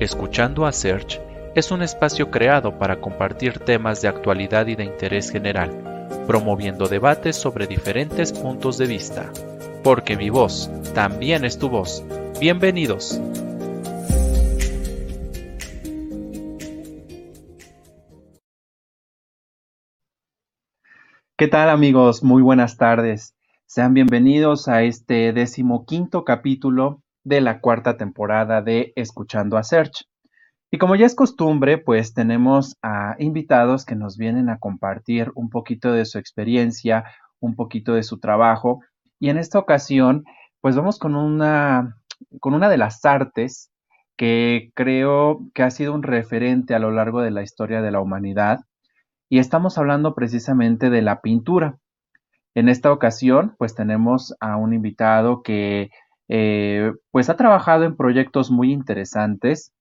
Escuchando a Search es un espacio creado para compartir temas de actualidad y de interés general, promoviendo debates sobre diferentes puntos de vista. Porque mi voz también es tu voz. Bienvenidos. ¿Qué tal amigos? Muy buenas tardes. Sean bienvenidos a este decimoquinto capítulo de la cuarta temporada de Escuchando a Search. Y como ya es costumbre, pues tenemos a invitados que nos vienen a compartir un poquito de su experiencia, un poquito de su trabajo. Y en esta ocasión, pues vamos con una, con una de las artes que creo que ha sido un referente a lo largo de la historia de la humanidad. Y estamos hablando precisamente de la pintura. En esta ocasión, pues tenemos a un invitado que eh, pues ha trabajado en proyectos muy interesantes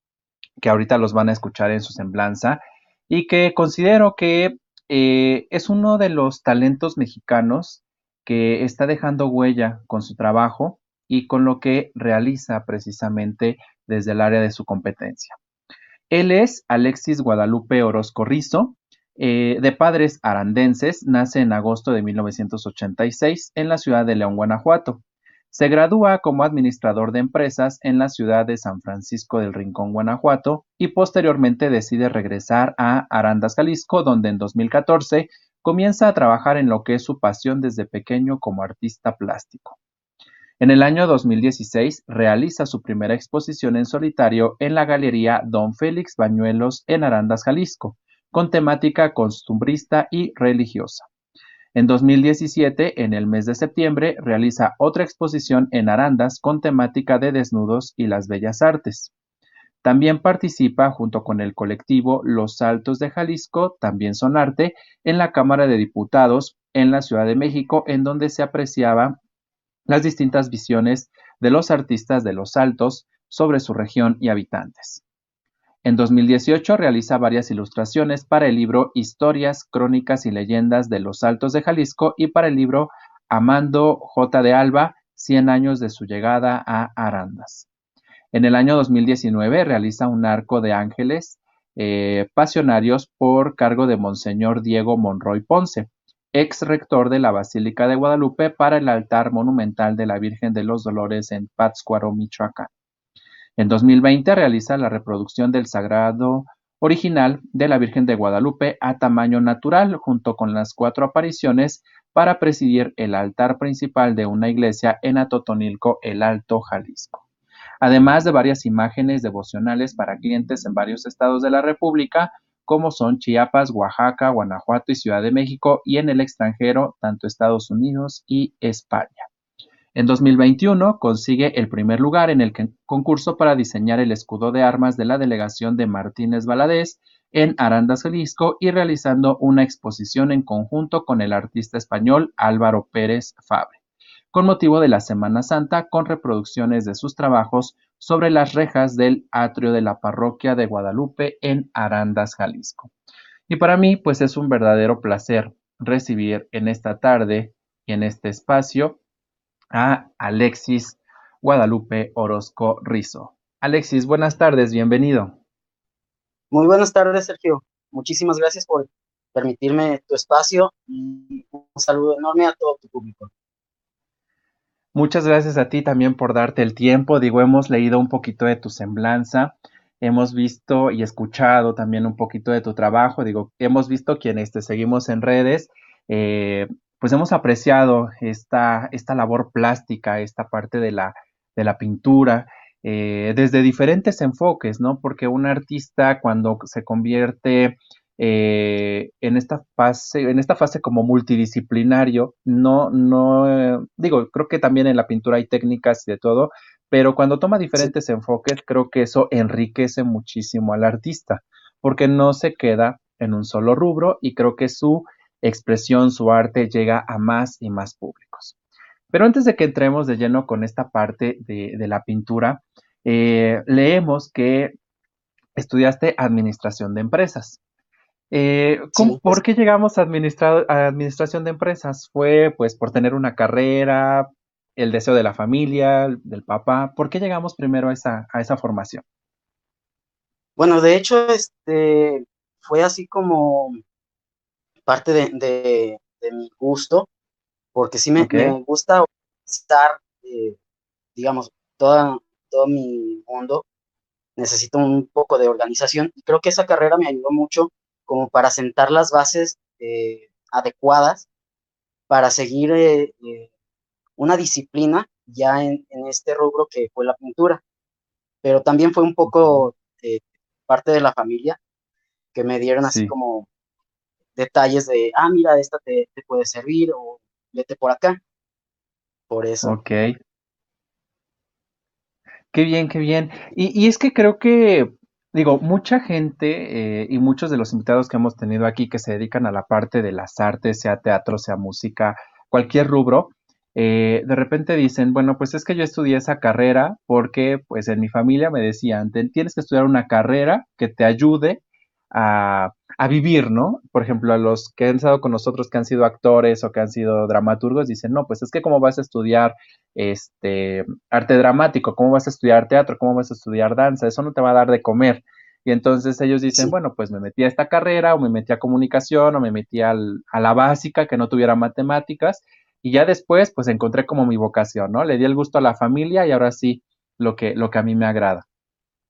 que ahorita los van a escuchar en su semblanza y que considero que eh, es uno de los talentos mexicanos que está dejando huella con su trabajo y con lo que realiza precisamente desde el área de su competencia. Él es Alexis Guadalupe Orozco Rizo, eh, de padres arandenses, nace en agosto de 1986 en la ciudad de León, Guanajuato. Se gradúa como administrador de empresas en la ciudad de San Francisco del Rincón, Guanajuato, y posteriormente decide regresar a Arandas, Jalisco, donde en 2014 comienza a trabajar en lo que es su pasión desde pequeño como artista plástico. En el año 2016 realiza su primera exposición en solitario en la Galería Don Félix Bañuelos en Arandas, Jalisco, con temática costumbrista y religiosa. En 2017, en el mes de septiembre, realiza otra exposición en Arandas con temática de desnudos y las bellas artes. También participa junto con el colectivo Los Altos de Jalisco, también son arte, en la Cámara de Diputados en la Ciudad de México, en donde se apreciaban las distintas visiones de los artistas de Los Altos sobre su región y habitantes. En 2018 realiza varias ilustraciones para el libro Historias, Crónicas y Leyendas de los Altos de Jalisco y para el libro Amando J. de Alba, 100 años de su llegada a Arandas. En el año 2019 realiza un arco de ángeles eh, pasionarios por cargo de Monseñor Diego Monroy Ponce, ex rector de la Basílica de Guadalupe para el altar monumental de la Virgen de los Dolores en Pátzcuaro, Michoacán. En 2020 realiza la reproducción del Sagrado original de la Virgen de Guadalupe a tamaño natural, junto con las cuatro apariciones para presidir el altar principal de una iglesia en Atotonilco, el Alto Jalisco. Además de varias imágenes devocionales para clientes en varios estados de la República, como son Chiapas, Oaxaca, Guanajuato y Ciudad de México, y en el extranjero, tanto Estados Unidos y España. En 2021 consigue el primer lugar en el concurso para diseñar el escudo de armas de la delegación de Martínez Valadez en Arandas, Jalisco, y realizando una exposición en conjunto con el artista español Álvaro Pérez Fabre, con motivo de la Semana Santa, con reproducciones de sus trabajos sobre las rejas del atrio de la parroquia de Guadalupe en Arandas, Jalisco. Y para mí, pues es un verdadero placer recibir en esta tarde y en este espacio a Alexis Guadalupe Orozco Rizo. Alexis, buenas tardes, bienvenido. Muy buenas tardes, Sergio. Muchísimas gracias por permitirme tu espacio y un saludo enorme a todo tu público. Muchas gracias a ti también por darte el tiempo. Digo, hemos leído un poquito de tu semblanza, hemos visto y escuchado también un poquito de tu trabajo. Digo, hemos visto quienes te seguimos en redes, eh, pues hemos apreciado esta, esta labor plástica, esta parte de la, de la pintura, eh, desde diferentes enfoques, ¿no? Porque un artista cuando se convierte eh, en esta fase, en esta fase como multidisciplinario, no, no, eh, digo, creo que también en la pintura hay técnicas y de todo, pero cuando toma diferentes enfoques, creo que eso enriquece muchísimo al artista, porque no se queda en un solo rubro y creo que su expresión, su arte llega a más y más públicos. Pero antes de que entremos de lleno con esta parte de, la pintura, eh, leemos que estudiaste administración de empresas. Eh, ¿Por pues qué llegamos a, administración de empresas? ¿Fue pues por tener una carrera, el deseo de la familia, del papá? ¿Por qué llegamos primero a esa, a esa formación? Bueno, de hecho, este fue así como parte de, mi gusto, porque sí me, gusta estar, eh, digamos, toda, todo mi mundo necesito un poco de organización y creo que esa carrera me ayudó mucho como para sentar las bases eh, adecuadas para seguir eh, una disciplina ya en, este rubro que fue la pintura. Pero también fue un poco parte de la familia que me dieron así como detalles de, ah, mira, esta te, puede servir o vete por acá. Por eso. Ok. Qué bien, qué bien. Y, es que creo que, digo, mucha gente eh, y muchos de los invitados que hemos tenido aquí que se dedican a la parte de las artes, sea teatro, sea música, cualquier rubro, eh, de repente dicen, bueno, pues es que yo estudié esa carrera porque pues en mi familia me decían, tienes que estudiar una carrera que te ayude a, vivir, ¿no? Por ejemplo, a los que han estado con nosotros, que han sido actores o que han sido dramaturgos, dicen, no, pues es que cómo vas a estudiar este arte dramático, cómo vas a estudiar teatro, cómo vas a estudiar danza, eso no te va a dar de comer. Y entonces ellos dicen, bueno, pues me metí a esta carrera o me metí a comunicación o me metí a la básica que no tuviera matemáticas y ya después pues encontré como mi vocación, ¿no? Le di el gusto a la familia y ahora sí lo que, lo que a mí me agrada.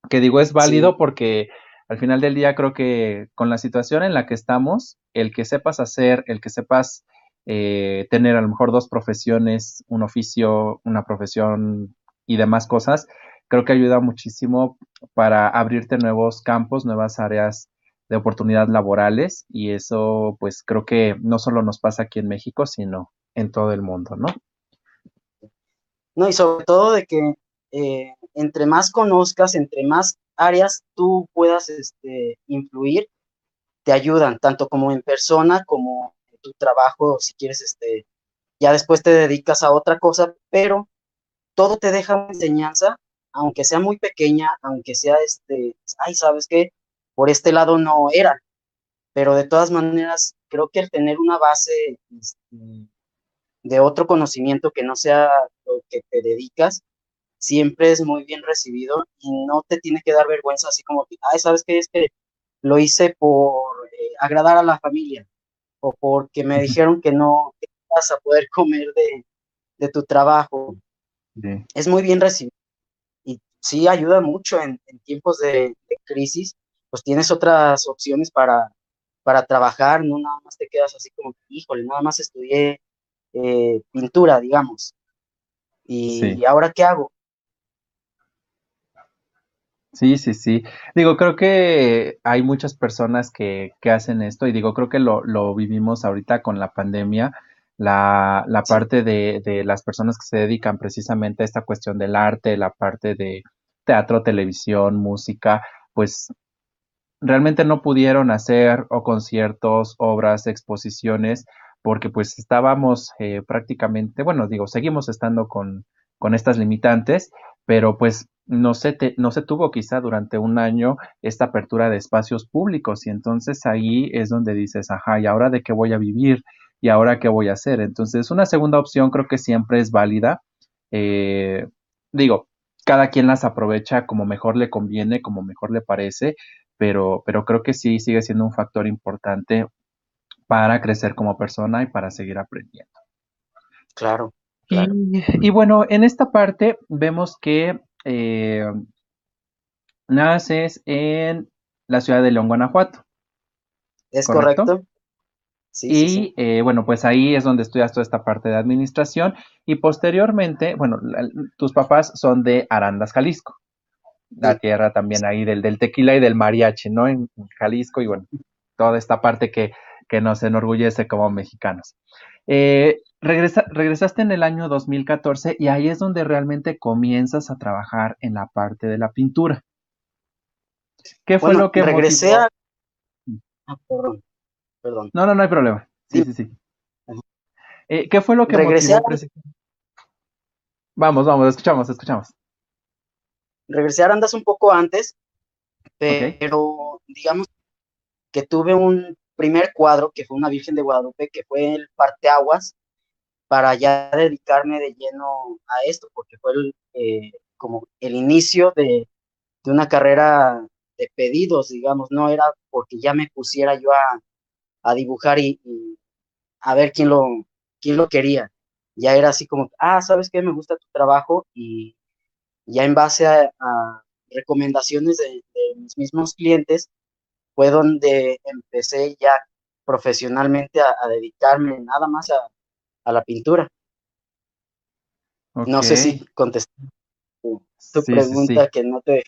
Que digo es válido porque al final del día creo que con la situación en la que estamos, el que sepas hacer, el que sepas eh, tener a lo mejor dos profesiones, un oficio, una profesión y demás cosas, creo que ayuda muchísimo para abrirte nuevos campos, nuevas áreas de oportunidad laborales y eso pues creo que no solo nos pasa aquí en México, sino en todo el mundo, ¿no? No, y sobre todo de que eh, entre más conozcas, entre más áreas tú puedas este, influir, te ayudan, tanto como en persona, como en tu trabajo, si quieres, este, ya después te dedicas a otra cosa, pero todo te deja una enseñanza, aunque sea muy pequeña, aunque sea, este, ay, ¿sabes qué? Por este lado no era, pero de todas maneras, creo que el tener una base este, de otro conocimiento que no sea lo que te dedicas, siempre es muy bien recibido y no te tiene que dar vergüenza así como que, ay, ¿sabes qué? Es que lo hice por eh, agradar a la familia o porque me dijeron que no vas a poder comer de, tu trabajo. Es muy bien recibido y sí ayuda mucho en, tiempos de, crisis, pues tienes otras opciones para, para trabajar, no nada más te quedas así como, híjole, nada más estudié eh, pintura, digamos. Y, ¿Y ahora qué hago? Sí, sí, sí. Digo, creo que hay muchas personas que, que hacen esto y digo, creo que lo, lo vivimos ahorita con la pandemia, la, la parte de, de las personas que se dedican precisamente a esta cuestión del arte, la parte de teatro, televisión, música, pues realmente no pudieron hacer o conciertos, obras, exposiciones, porque pues estábamos eh, prácticamente, bueno, digo, seguimos estando con, con estas limitantes, pero pues no se, no se tuvo quizá durante un año esta apertura de espacios públicos y entonces ahí es donde dices, ajá, ¿y ahora de qué voy a vivir? ¿Y ahora qué voy a hacer? Entonces, una segunda opción creo que siempre es válida. Eh, digo, cada quien las aprovecha como mejor le conviene, como mejor le parece, pero, pero creo que sí sigue siendo un factor importante para crecer como persona y para seguir aprendiendo. Claro. Y, bueno, en esta parte vemos que eh, naces en la ciudad de León, Guanajuato. Es correcto. Sí, y eh, bueno, pues ahí es donde estudias toda esta parte de administración y posteriormente, bueno, tus papás son de Arandas, Jalisco, la tierra también ahí del, del tequila y del mariachi, ¿no? En Jalisco y bueno, toda esta parte que, que nos enorgullece como mexicanos. Eh, regresaste en el año 2014 y ahí es donde realmente comienzas a trabajar en la parte de la pintura. ¿Qué fue lo que regresé a... Ah, perdón, perdón. No, no, no hay problema. Sí, sí, sí. Eh, ¿Qué fue lo que regresé a... Vamos, vamos, escuchamos, escuchamos. Regresé a Arandas un poco antes, pero digamos que tuve un primer cuadro, que fue una Virgen de Guadalupe, que fue el parteaguas para ya dedicarme de lleno a esto, porque fue el, eh, como el inicio de, una carrera de pedidos, digamos, no era porque ya me pusiera yo a, a dibujar y, a ver quién lo, quién lo quería. Ya era así como, ah, ¿sabes qué? Me gusta tu trabajo y ya en base a, recomendaciones de, mis mismos clientes fue donde empecé ya profesionalmente a, dedicarme nada más a, la pintura. No sé si contesté tu, pregunta que no te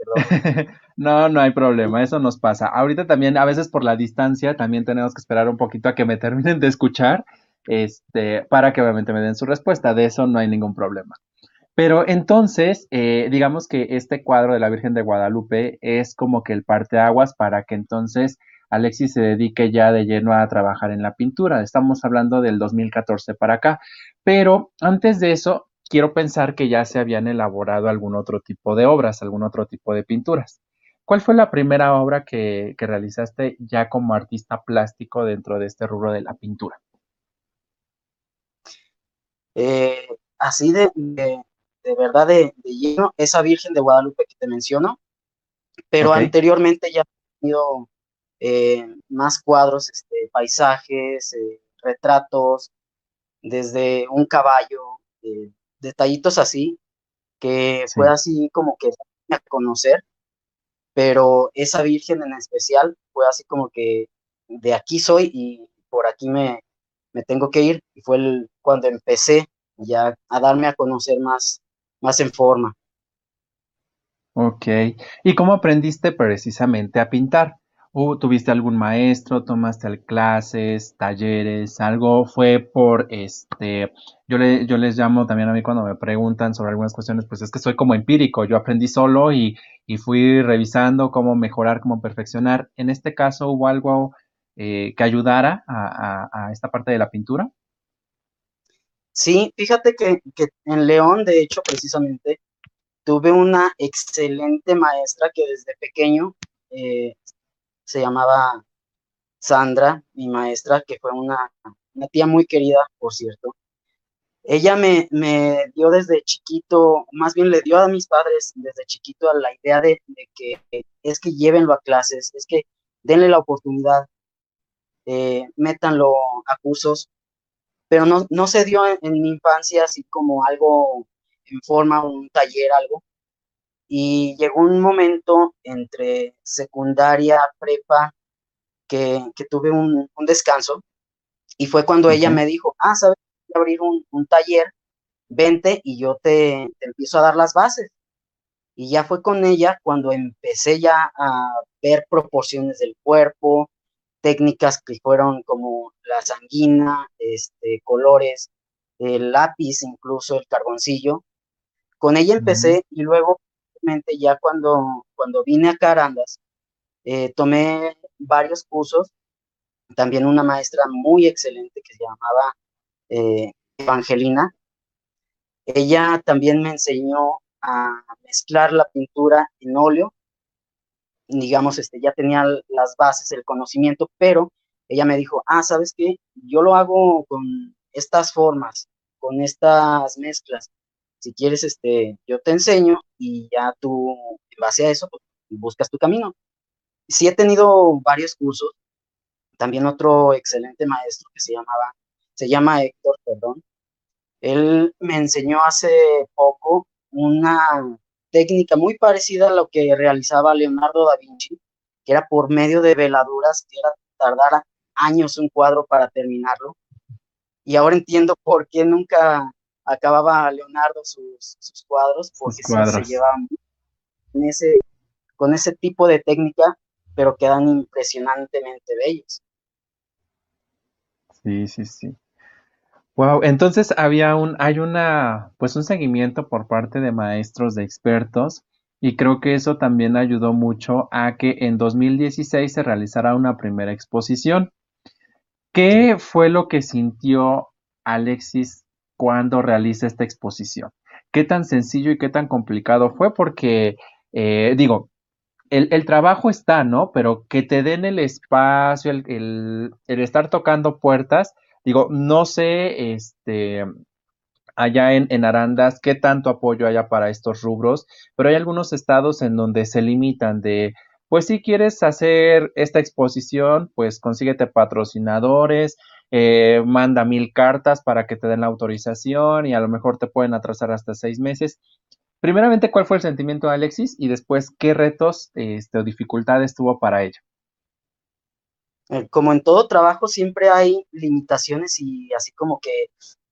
no, no hay problema, eso nos pasa. Ahorita también, a veces por la distancia, también tenemos que esperar un poquito a que me terminen de escuchar, este, para que obviamente me den su respuesta. De eso no hay ningún problema. Pero entonces, eh, digamos que este cuadro de la Virgen de Guadalupe es como que el parteaguas para que entonces Alexis se dedique ya de lleno a trabajar en la pintura. Estamos hablando del 2014 para acá. Pero antes de eso, quiero pensar que ya se habían elaborado algún otro tipo de obras, algún otro tipo de pinturas. ¿Cuál fue la primera obra que, realizaste ya como artista plástico dentro de este rubro de la pintura? Eh, así de, verdad de, lleno, esa Virgen de Guadalupe que te menciono, pero anteriormente ya he tenido eh, más cuadros, este, paisajes, eh, retratos, desde un caballo, detallitos así, que fue así como que a conocer, pero esa Virgen en especial fue así como que de aquí soy y por aquí me, me tengo que ir, y fue el, cuando empecé ya a darme a conocer más, más en forma. Ok, ¿y cómo aprendiste precisamente a pintar? Tuviste algún maestro, tomaste clases, talleres, algo fue por este, yo, le, yo les llamo también a mí cuando me preguntan sobre algunas cuestiones, pues es que soy como empírico, yo aprendí solo y, fui revisando cómo mejorar, cómo perfeccionar. En este caso, ¿hubo algo eh, que ayudara a, esta parte de la pintura? Sí, fíjate que, en León, de hecho, precisamente, tuve una excelente maestra que desde pequeño eh, se llamaba Sandra, mi maestra, que fue una, tía muy querida, por cierto. Ella me, dio desde chiquito, más bien le dio a mis padres desde chiquito la idea de, que es que llévenlo a clases, es que denle la oportunidad, eh, métanlo a cursos, pero no, no se dio en, en, mi infancia así como algo en forma, un taller, algo, y llegó un momento entre secundaria, prepa, que, tuve un, descanso y fue cuando ella me dijo, ah, sabes, voy a abrir un, taller, vente y yo te, empiezo a dar las bases. Y ya fue con ella cuando empecé ya a ver proporciones del cuerpo, técnicas que fueron como la sanguina, este, colores, el lápiz, incluso el carboncillo. Con ella empecé y luego ya cuando, cuando vine a Carandas, eh, tomé varios cursos, también una maestra muy excelente que se llamaba eh, Evangelina. Ella también me enseñó a mezclar la pintura en óleo. Digamos, este, ya tenía las bases, el conocimiento, pero ella me dijo, ah, ¿sabes qué? Yo lo hago con estas formas, con estas mezclas si quieres, este, yo te enseño y ya tú, en base a eso, pues, buscas tu camino. Sí he tenido varios cursos, también otro excelente maestro que se llamaba, se llama Héctor, perdón. Él me enseñó hace poco una técnica muy parecida a lo que realizaba Leonardo da Vinci, que era por medio de veladuras, que era tardar años un cuadro para terminarlo. Y ahora entiendo por qué nunca acababa Leonardo sus, cuadros porque se, llevaban con ese, con ese tipo de técnica, pero quedan impresionantemente bellos. Sí, sí, sí. Wow, entonces había un, hay una, pues un seguimiento por parte de maestros, de expertos, y creo que eso también ayudó mucho a que en 2016 se realizara una primera exposición. ¿Qué fue lo que sintió Alexis cuando realiza esta exposición. ¿Qué tan sencillo y qué tan complicado fue? Porque, eh, digo, el, trabajo está, ¿no? Pero que te den el espacio, el, estar tocando puertas, digo, no sé, este, allá en, en, Arandas qué tanto apoyo haya para estos rubros, pero hay algunos estados en donde se limitan de, pues si quieres hacer esta exposición, pues consíguete patrocinadores, eh, manda mil cartas para que te den la autorización y a lo mejor te pueden atrasar hasta seis meses. Primeramente, ¿cuál fue el sentimiento de Alexis? Y después, ¿qué retos este, o dificultades tuvo para ello? Eh, como en todo trabajo, siempre hay limitaciones y así como que,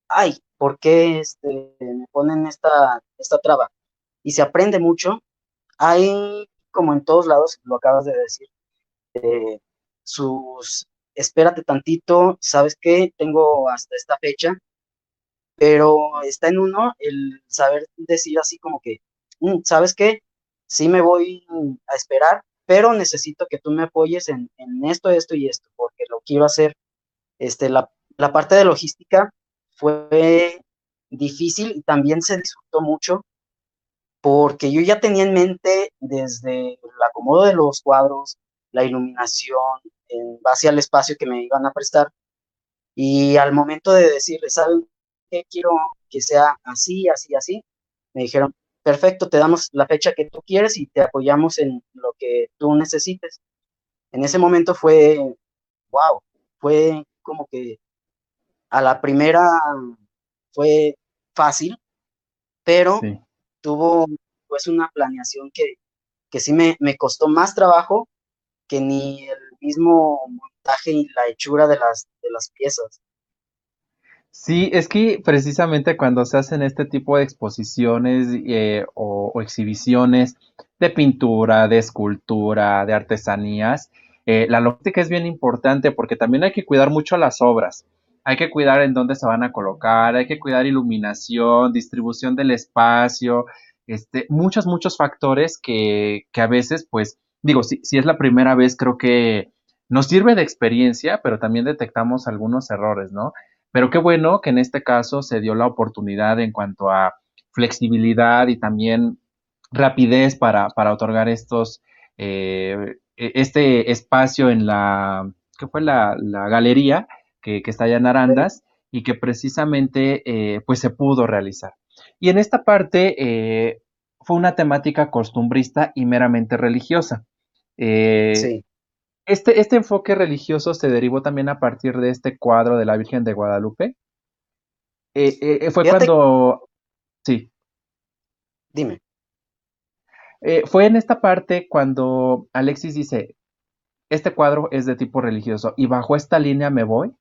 ay, ¿por qué este, me ponen esta, esta traba? Y se aprende mucho. Hay, como en todos lados, lo acabas de decir, eh, sus, espérate tantito, ¿sabes qué? Tengo hasta esta fecha, pero está en uno el saber decir así como que, mm, ¿sabes qué? Sí me voy a esperar, pero necesito que tú me apoyes en, esto, esto y esto, porque lo quiero hacer. Este, la, la parte de logística fue difícil y también se disfrutó mucho porque yo ya tenía en mente desde el acomodo de los cuadros, la iluminación, en base al espacio que me iban a prestar. Y al momento de decirles, ¿saben qué? Quiero que sea así, así, así. Me dijeron, perfecto, te damos la fecha que tú quieres y te apoyamos en lo que tú necesites. En ese momento fue, wow, fue como que a la primera fue fácil, pero tuvo pues una planeación que, que sí me, me costó más trabajo que ni el mismo montaje y la hechura de las, de las piezas. Sí, es que precisamente cuando se hacen este tipo de exposiciones eh, o, exhibiciones de pintura, de escultura, de artesanías, eh, la logística es bien importante porque también hay que cuidar mucho las obras. Hay que cuidar en dónde se van a colocar, hay que cuidar iluminación, distribución del espacio, este, muchos, muchos factores que, que a veces, pues, digo, si, si es la primera vez, creo que nos sirve de experiencia, pero también detectamos algunos errores, ¿no? Pero qué bueno que en este caso se dio la oportunidad en cuanto a flexibilidad y también rapidez para, para otorgar estos, eh, e, este espacio en la, ¿qué fue? La, la galería que, que, está allá en Arandas y que precisamente eh, pues se pudo realizar. Y en esta parte eh, fue una temática costumbrista y meramente religiosa. Eh, sí. Este, este, enfoque religioso se derivó también a partir de este cuadro de la Virgen de Guadalupe. Eh, eh, fue cuando... Sí. Dime. fue en esta parte cuando Alexis dice, este cuadro es de tipo religioso y bajo esta línea me voy.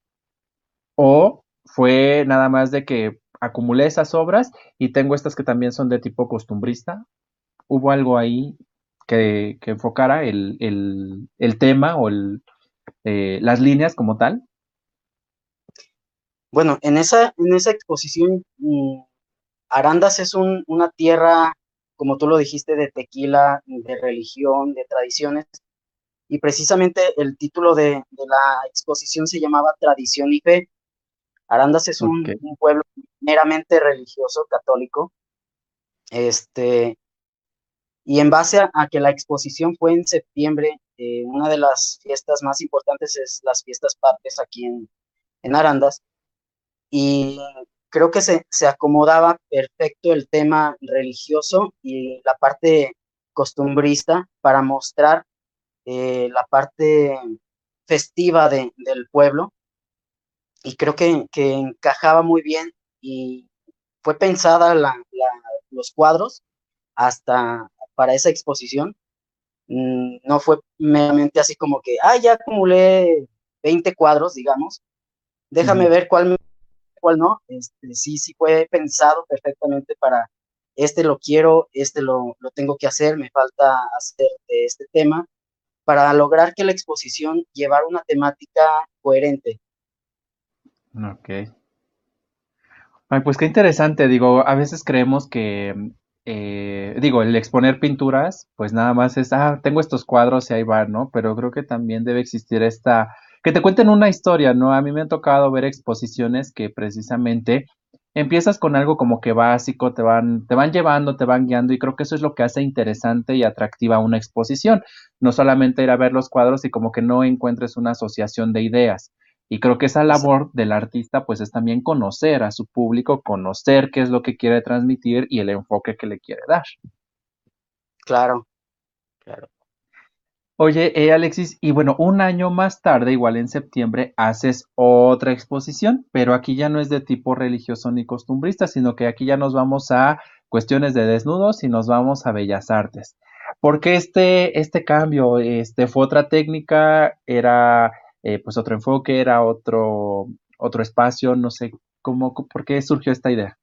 O fue nada más de que acumulé esas obras y tengo estas que también son de tipo costumbrista. ¿Hubo algo ahí que, enfocara el, tema o eh, las líneas como tal? Bueno, en esa, en esa exposición, mm, Arandas es una tierra, como tú lo dijiste, de tequila, de religión, de tradiciones, y precisamente el título de, la exposición se llamaba Tradición y Fe. Arandas es un, un, pueblo meramente religioso, católico, este, y en base a, que la exposición fue en septiembre, eh, una de las fiestas más importantes es las fiestas patrias aquí en, en Arandas. Y creo que se, se, acomodaba perfecto el tema religioso y la parte costumbrista para mostrar eh, la parte festiva de, del pueblo. Y creo que, que, encajaba muy bien y fue pensada la, los cuadros hasta para esa exposición. Mm, no fue meramente así como que, ah, ya acumulé 20 cuadros, digamos, déjame ver cuál, cuál no. Este, sí, sí fue pensado perfectamente para, este lo quiero, este lo, lo tengo que hacer, me falta hacer de este tema, para lograr que la exposición llevara una temática coherente. Ok. Ay, pues qué interesante, digo, a veces creemos que eh, digo, el exponer pinturas, pues nada más es, ah, tengo estos cuadros y ahí va, ¿no? Pero creo que también debe existir esta, que te cuenten una historia, ¿no? A mí me ha tocado ver exposiciones que precisamente empiezas con algo como que básico, te van, te van llevando, te van guiando y creo que eso es lo que hace interesante y atractiva una exposición. No solamente ir a ver los cuadros y como que no encuentres una asociación de ideas, Y creo que esa labor del artista pues es también conocer a su público, conocer qué es lo que quiere transmitir y el enfoque que le quiere dar. Claro, claro. Oye, eh, Alexis, y bueno, un año más tarde, igual en septiembre, haces otra exposición, pero aquí ya no es de tipo religioso ni costumbrista, sino que aquí ya nos vamos a cuestiones de desnudos y nos vamos a bellas artes. ¿Por qué este, este cambio? Este, ¿Fue otra técnica? ¿Era eh, pues otro enfoque? ¿Era otro, otro espacio? No sé, ¿cómo, ¿por qué surgió esta idea?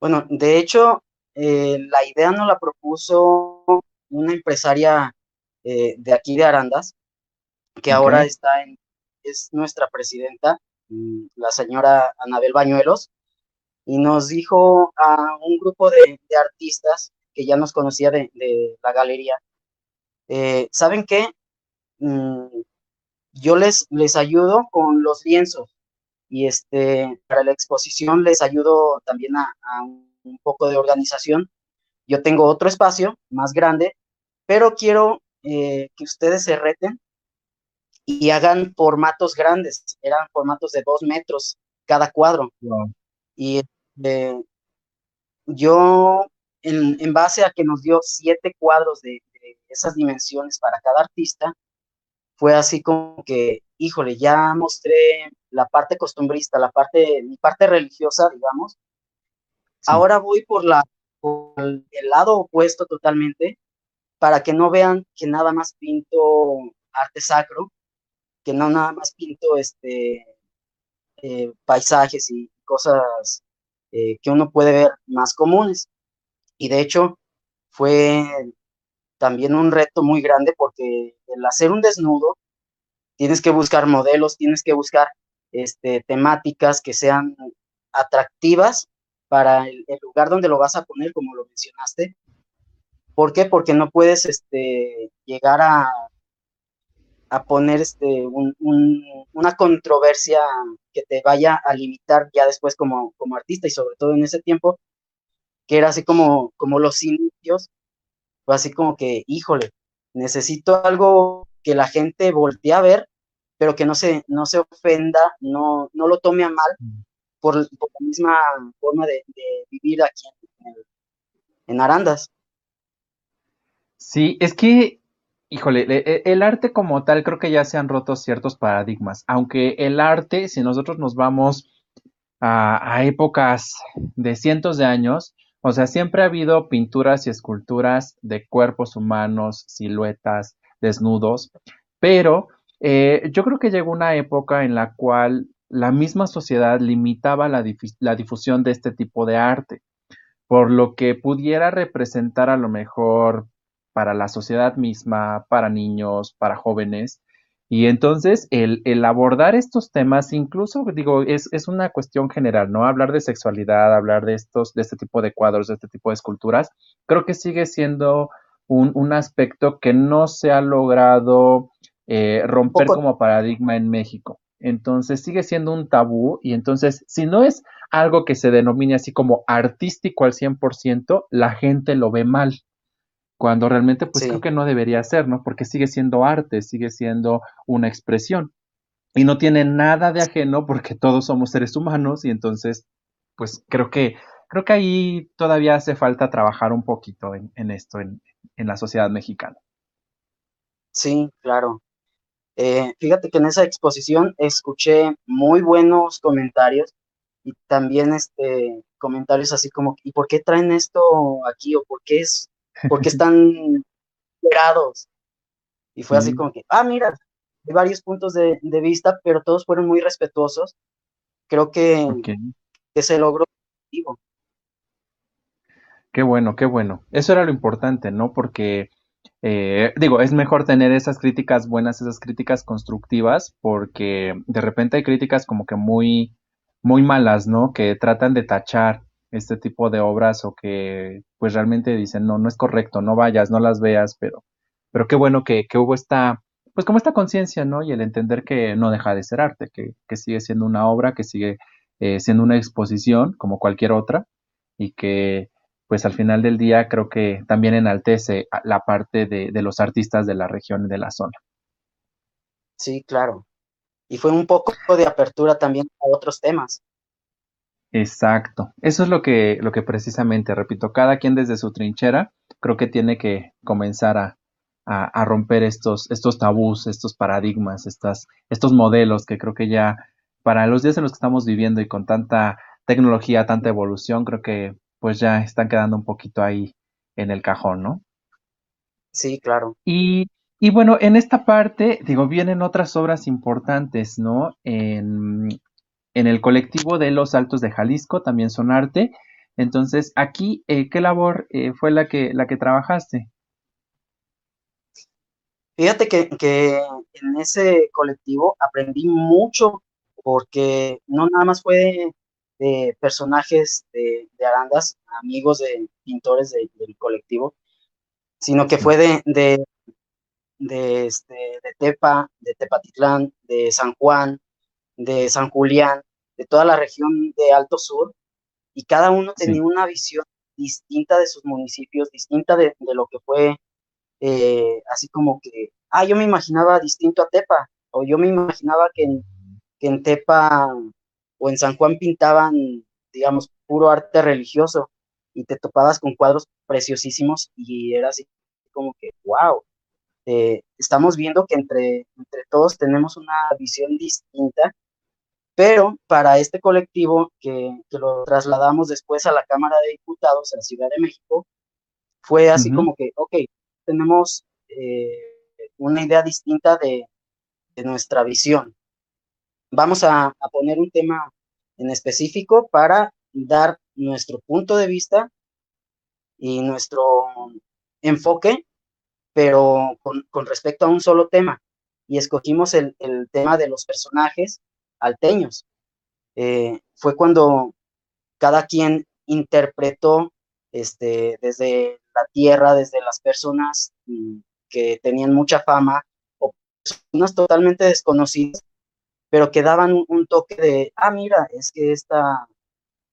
Bueno, de hecho, eh, la idea nos la propuso una empresaria eh, de aquí de Arandas, que ahora está en, es nuestra presidenta, mm, la señora Anabel Bañuelos, y nos dijo a un grupo de, artistas que ya nos conocía de, la galería, eh, ¿saben qué? Mm, yo les, les ayudo con los lienzos y este, para la exposición les ayudo también a, a un poco de organización. Yo tengo otro espacio más grande, pero quiero eh, que ustedes se reten y hagan formatos grandes, eran formatos de dos metros cada cuadro. Y eh, yo, en, base a que nos dio siete cuadros de, esas dimensiones para cada artista, fue así como que, híjole, ya mostré la parte costumbrista, la parte, mi parte religiosa, digamos. Ahora voy por la por el lado opuesto totalmente, para que no vean que nada más pinto arte sacro, que no nada más pinto este, eh, paisajes y cosas eh, que uno puede ver más comunes. Y de hecho fue también un reto muy grande porque el hacer un desnudo, tienes que buscar modelos, tienes que buscar este, temáticas que sean atractivas para el, lugar donde lo vas a poner, como lo mencionaste, ¿Por qué? Porque no puedes este, llegar a, a poner este, una controversia que te vaya a limitar ya después como, como artista y sobre todo en ese tiempo, que era así como, como los inicios, fue así como que, híjole, necesito algo que la gente voltee a ver, pero que no se, no se ofenda, no, no lo tome a mal por, la misma forma de, vivir aquí en Arandas. Sí, es que, híjole, e, el arte como tal creo que ya se han roto ciertos paradigmas, aunque el arte, si nosotros nos vamos a, épocas de cientos de años, o sea, siempre ha habido pinturas y esculturas de cuerpos humanos, siluetas, desnudos, pero eh, yo creo que llegó una época en la cual la misma sociedad limitaba la, la, difusión de este tipo de arte, por lo que pudiera representar a lo mejor para la sociedad misma, para niños, para jóvenes. Y entonces el, el abordar estos temas, incluso digo, es, es, una cuestión general, ¿no? Hablar de sexualidad, hablar de estos, de este tipo de cuadros, de este tipo de esculturas, creo que sigue siendo un, un aspecto que no se ha logrado eh, romper como paradigma en México. Entonces sigue siendo un tabú y entonces si no es algo que se denomine así como artístico al 100%, la gente lo ve mal cuando realmente pues creo que no debería ser, ¿no? Porque sigue siendo arte, sigue siendo una expresión y no tiene nada de ajeno porque todos somos seres humanos y entonces pues creo que creo que ahí todavía hace falta trabajar un poquito en, esto en, la sociedad mexicana. Sí, claro. Eh, fíjate que en esa exposición escuché muy buenos comentarios y también este comentarios así como ¿y por qué traen esto aquí o por qué es porque están liberados. Y fue así como que, ah, mira, hay varios puntos de, vista, pero todos fueron muy respetuosos. Creo que, que se logró. Qué bueno, qué bueno. Eso era lo importante, ¿no? Porque, eh, digo, es mejor tener esas críticas buenas, esas críticas constructivas, porque de repente hay críticas como que muy, muy malas, ¿no? Que tratan de tachar este tipo de obras o que pues realmente dicen, no, no es correcto, no vayas, no las veas, pero, pero qué bueno que, que hubo esta, pues como esta conciencia, ¿no? Y el entender que no deja de ser arte, que, que sigue siendo una obra, que sigue eh, siendo una exposición como cualquier otra y que pues al final del día creo que también enaltece la parte de, de los artistas de la región y de la zona. Sí, claro. y fue un poco de apertura también a otros temas. Exacto. Eso es lo que, lo que precisamente, repito, cada quien desde su trinchera creo que tiene que comenzar a, a, romper estos, estos tabús, estos paradigmas, estas, estos modelos que creo que ya para los días en los que estamos viviendo y con tanta tecnología, tanta evolución, creo que pues ya están quedando un poquito ahí en el cajón, ¿no? Sí, claro. Y, y bueno, en esta parte, digo, vienen otras obras importantes, ¿no? En, en el colectivo de los Altos de Jalisco, también son arte. Entonces, aquí, eh, ¿qué labor eh, fue la que, la que trabajaste? Fíjate que, que, en ese colectivo aprendí mucho porque no nada más fue de, personajes de, Arandas, amigos de pintores del colectivo, sino que fue de, de, de, este, de Tepa, de Tepatitlán, de San Juan, de San Julián, de toda la región de Alto Sur, y cada uno tenía una visión distinta de sus municipios, distinta de, de lo que fue eh, así como que, ah, yo me imaginaba distinto a Tepa, o yo me imaginaba que en, que en Tepa o en San Juan pintaban, digamos, puro arte religioso, y te topabas con cuadros preciosísimos y era así como que, wow, eh, estamos viendo que entre, entre todos tenemos una visión distinta, pero para este colectivo que, que, lo trasladamos después a la Cámara de Diputados en Ciudad de México, fue así como que, ok, tenemos eh, una idea distinta de, nuestra visión. Vamos a, poner un tema en específico para dar nuestro punto de vista y nuestro enfoque, pero con, respecto a un solo tema. Y escogimos el, tema de los personajes alteños. Eh, fue cuando cada quien interpretó este, desde la tierra, desde las personas mm, que tenían mucha fama o personas totalmente desconocidas, pero que daban un, toque de, ah, mira, es que esta,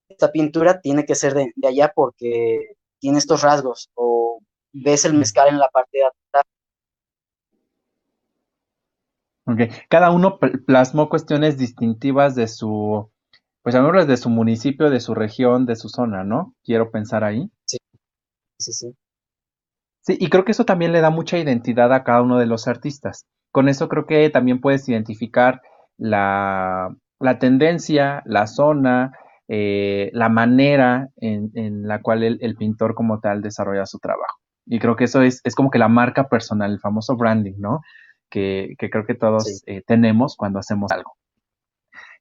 esta pintura tiene que ser de, allá porque tiene estos rasgos, o ves el mezcal en la parte de atrás. Okay. Cada uno plasmó cuestiones distintivas de su, pues de su municipio, de su región, de su zona, ¿no? Quiero pensar ahí. Sí, sí, sí. Sí, y creo que eso también le da mucha identidad a cada uno de los artistas. Con eso creo que también puedes identificar la, tendencia, la zona, eh, la manera en, la cual el, pintor como tal desarrolla su trabajo. Y creo que eso es, es como que la marca personal, el famoso branding, ¿no? Que, creo que todos eh, tenemos cuando hacemos algo.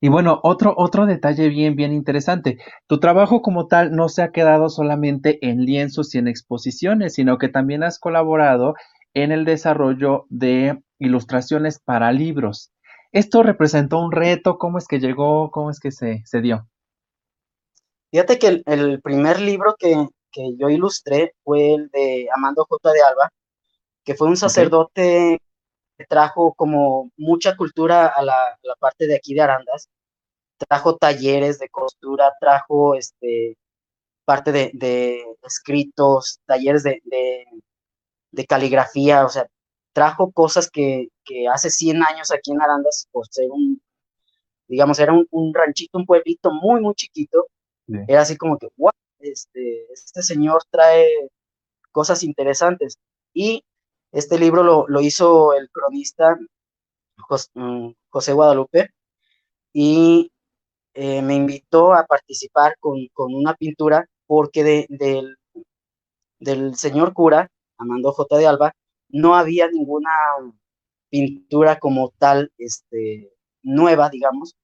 Y bueno, otro, otro detalle bien, bien interesante. Tu trabajo como tal no se ha quedado solamente en lienzos y en exposiciones, sino que también has colaborado en el desarrollo de ilustraciones para libros. ¿Esto representó un reto? ¿Cómo es que llegó? ¿Cómo es que se, se dio? Fíjate que el, primer libro que, yo ilustré fue el de Amando J. de Alba, que fue un sacerdote trajo como mucha cultura a la, parte de aquí de Arandas, trajo talleres de costura, trajo este, parte de, escritos, talleres de, caligrafía, o sea, trajo cosas que, hace 100 años aquí en Arandas, por ser un, digamos, era un, ranchito, un pueblito muy, muy chiquito, era así como que, wow, este, este señor trae cosas interesantes. Y este libro lo, hizo el cronista mm, José, Guadalupe y eh, me invitó a participar con, una pintura porque de, del, señor cura, Amando J. de Alba, no había ninguna pintura como tal este, nueva, digamos.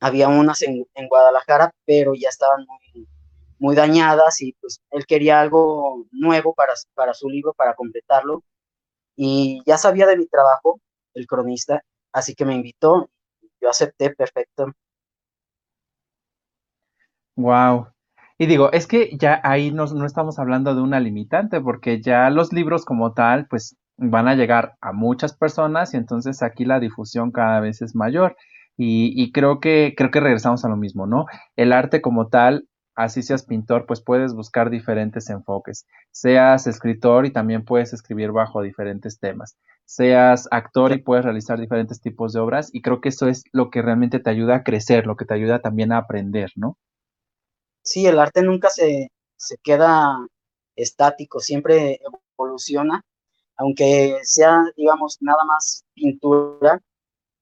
Había unas en, Guadalajara, pero ya estaban muy, muy dañadas y pues él quería algo nuevo para, para su libro, para completarlo. Y ya sabía de mi trabajo, el cronista, así que me invitó, yo acepté perfecto. Wow. Y digo, es que ya ahí no, no estamos hablando de una limitante, porque ya los libros como tal, pues van a llegar a muchas personas y entonces aquí la difusión cada vez es mayor. Y, y, creo que creo que regresamos a lo mismo, ¿no? El arte como tal así seas pintor, pues puedes buscar diferentes enfoques. Seas escritor y también puedes escribir bajo diferentes temas. seas actor y puedes realizar diferentes tipos de obras y creo que eso es lo que realmente te ayuda a crecer, lo que te ayuda también a aprender, ¿no? Sí, el arte nunca se, se queda estático, siempre evoluciona, aunque sea, digamos, nada más pintura,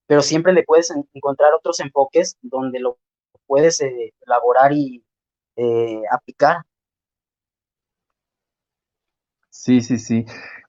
pero siempre le puedes encontrar otros enfoques donde lo puedes eh, elaborar y eh, aplicar. Sí, sí, sí.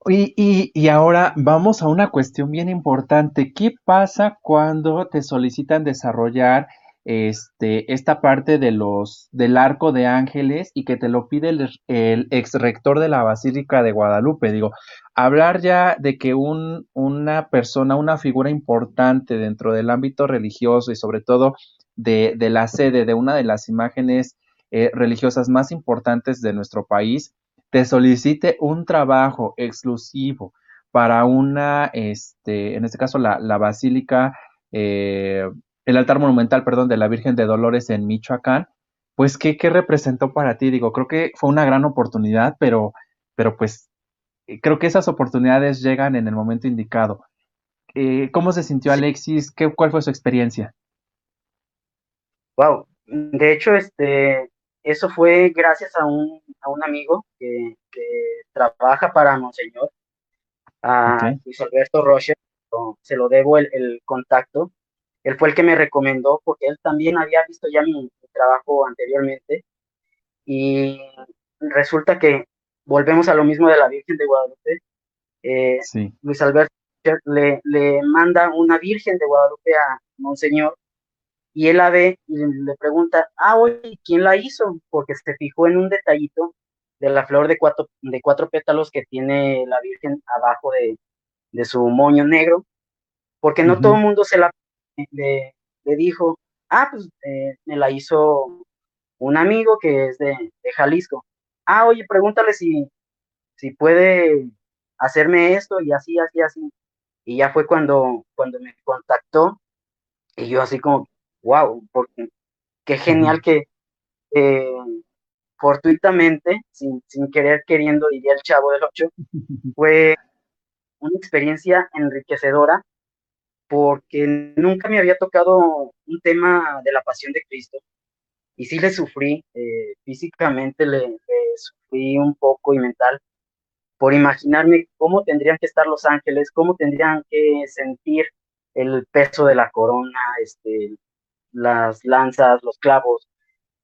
Y, y, y, ahora vamos a una cuestión bien importante. ¿Qué pasa cuando te solicitan desarrollar este, esta parte de los, del arco de ángeles y que te lo pide el, el ex rector de la Basílica de Guadalupe? Digo, hablar ya de que un, una persona, una figura importante dentro del ámbito religioso y sobre todo de, de la sede de una de las imágenes eh, religiosas más importantes de nuestro país, te solicite un trabajo exclusivo para una, este, en este caso la, la Basílica, eh, el altar monumental, perdón, de la Virgen de Dolores en Michoacán, pues ¿qué, ¿qué, representó para ti? Digo, creo que fue una gran oportunidad, pero, pero pues creo que esas oportunidades llegan en el momento indicado. Eh, ¿Cómo se sintió Alexis? ¿Qué, ¿Cuál fue su experiencia? Wow, de hecho, este, eso fue gracias a un, a un amigo que, que, trabaja para Monseñor, a okay. Luis Alberto Rocher, se lo debo el, el, contacto. Él fue el que me recomendó porque él también había visto ya mi, mi trabajo anteriormente y resulta que volvemos a lo mismo de la Virgen de Guadalupe. Eh, sí. Luis Alberto le, le manda una Virgen de Guadalupe a Monseñor y él la ve y le pregunta, ah, oye, ¿quién la hizo? Porque se fijó en un detallito de la flor de cuatro, de cuatro pétalos que tiene la Virgen abajo de, de su moño negro, porque no uh -huh. todo el mundo se la le, le dijo, ah, pues eh, me la hizo un amigo que es de, de, Jalisco. Ah, oye, pregúntale si, si puede hacerme esto y así, así, así. Y ya fue cuando, cuando me contactó y yo así como, wow, porque qué genial que eh, fortuitamente, sin, sin, querer queriendo, diría el chavo del 8, fue una experiencia enriquecedora porque nunca me había tocado un tema de la pasión de Cristo y sí le sufrí, eh, físicamente le, le, sufrí un poco y mental por imaginarme cómo tendrían que estar los ángeles, cómo tendrían que sentir el peso de la corona, este, las lanzas, los clavos,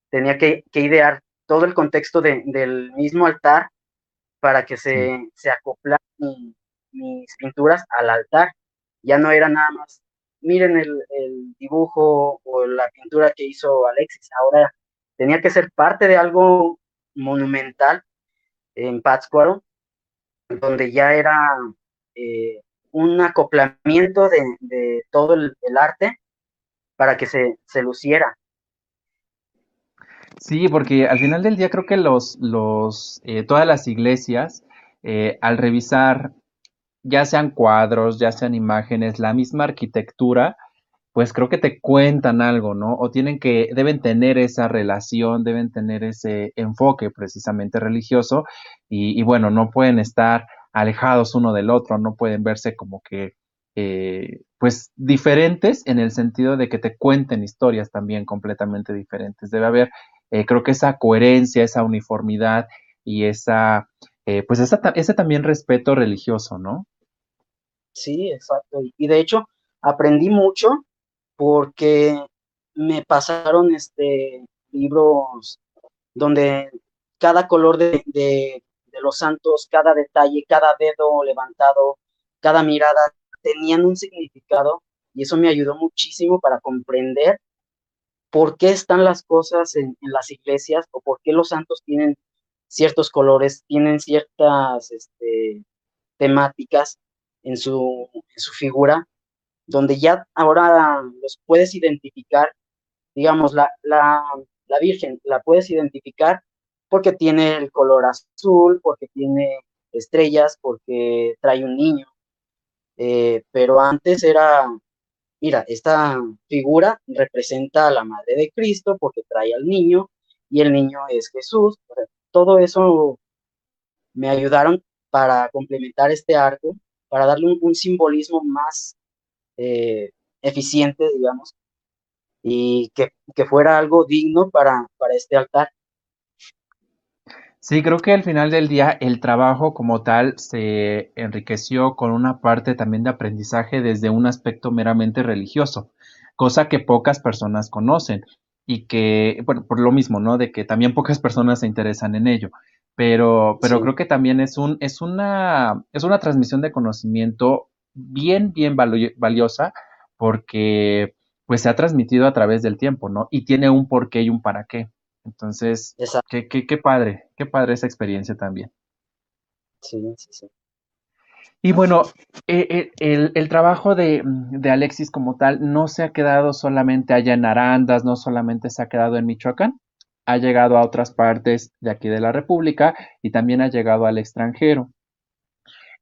tenía que, que idear todo el contexto de, del mismo altar para que se, sí. se mi, mis pinturas al altar. Ya no era nada más, miren el, el, dibujo o la pintura que hizo Alexis, ahora tenía que ser parte de algo monumental en Pátzcuaro, donde ya era eh, un acoplamiento de, de todo el, el arte para que se, se luciera. Sí, porque al final del día creo que los, los, eh, todas las iglesias, eh, al revisar ya sean cuadros, ya sean imágenes, la misma arquitectura, pues creo que te cuentan algo, ¿no? O tienen que, deben tener esa relación, deben tener ese enfoque precisamente religioso y, y bueno, no pueden estar alejados uno del otro, no pueden verse como que eh, pues diferentes en el sentido de que te cuenten historias también completamente diferentes. Debe haber, eh, creo que esa coherencia, esa uniformidad y esa, eh, pues esa, ese también respeto religioso, ¿no? Sí, exacto. Y de hecho, aprendí mucho porque me pasaron este libros donde cada color de, de, de los santos, cada detalle, cada dedo levantado, cada mirada tenían un significado y eso me ayudó muchísimo para comprender por qué están las cosas en, las iglesias o por qué los santos tienen ciertos colores, tienen ciertas este, temáticas en su, su figura, donde ya ahora los puedes identificar, digamos, la, la, la Virgen la puedes identificar porque tiene el color azul, porque tiene estrellas, porque trae un niño, eh, pero antes era, mira, esta figura representa a la madre de Cristo porque trae al niño y el niño es Jesús. Todo eso me ayudaron para complementar este arco, para darle un, simbolismo más eh, eficiente, digamos, y que, que, fuera algo digno para, para este altar. Sí, creo que al final del día el trabajo como tal se enriqueció con una parte también de aprendizaje desde un aspecto meramente religioso, cosa que pocas personas conocen y que, bueno, por lo mismo, ¿no? De que también pocas personas se interesan en ello. Pero, pero creo que también es un, es una, es una transmisión de conocimiento bien, bien valiosa, porque pues se ha transmitido a través del tiempo, ¿no? Y tiene un porqué y un para qué. Entonces, qué, qué, qué, padre, qué padre esa experiencia también. Sí, sí, sí. Y bueno, eh, eh, el, el, trabajo de, de, Alexis como tal no se ha quedado solamente allá en Arandas, no solamente se ha quedado en Michoacán, ha llegado a otras partes de aquí de la República y también ha llegado al extranjero.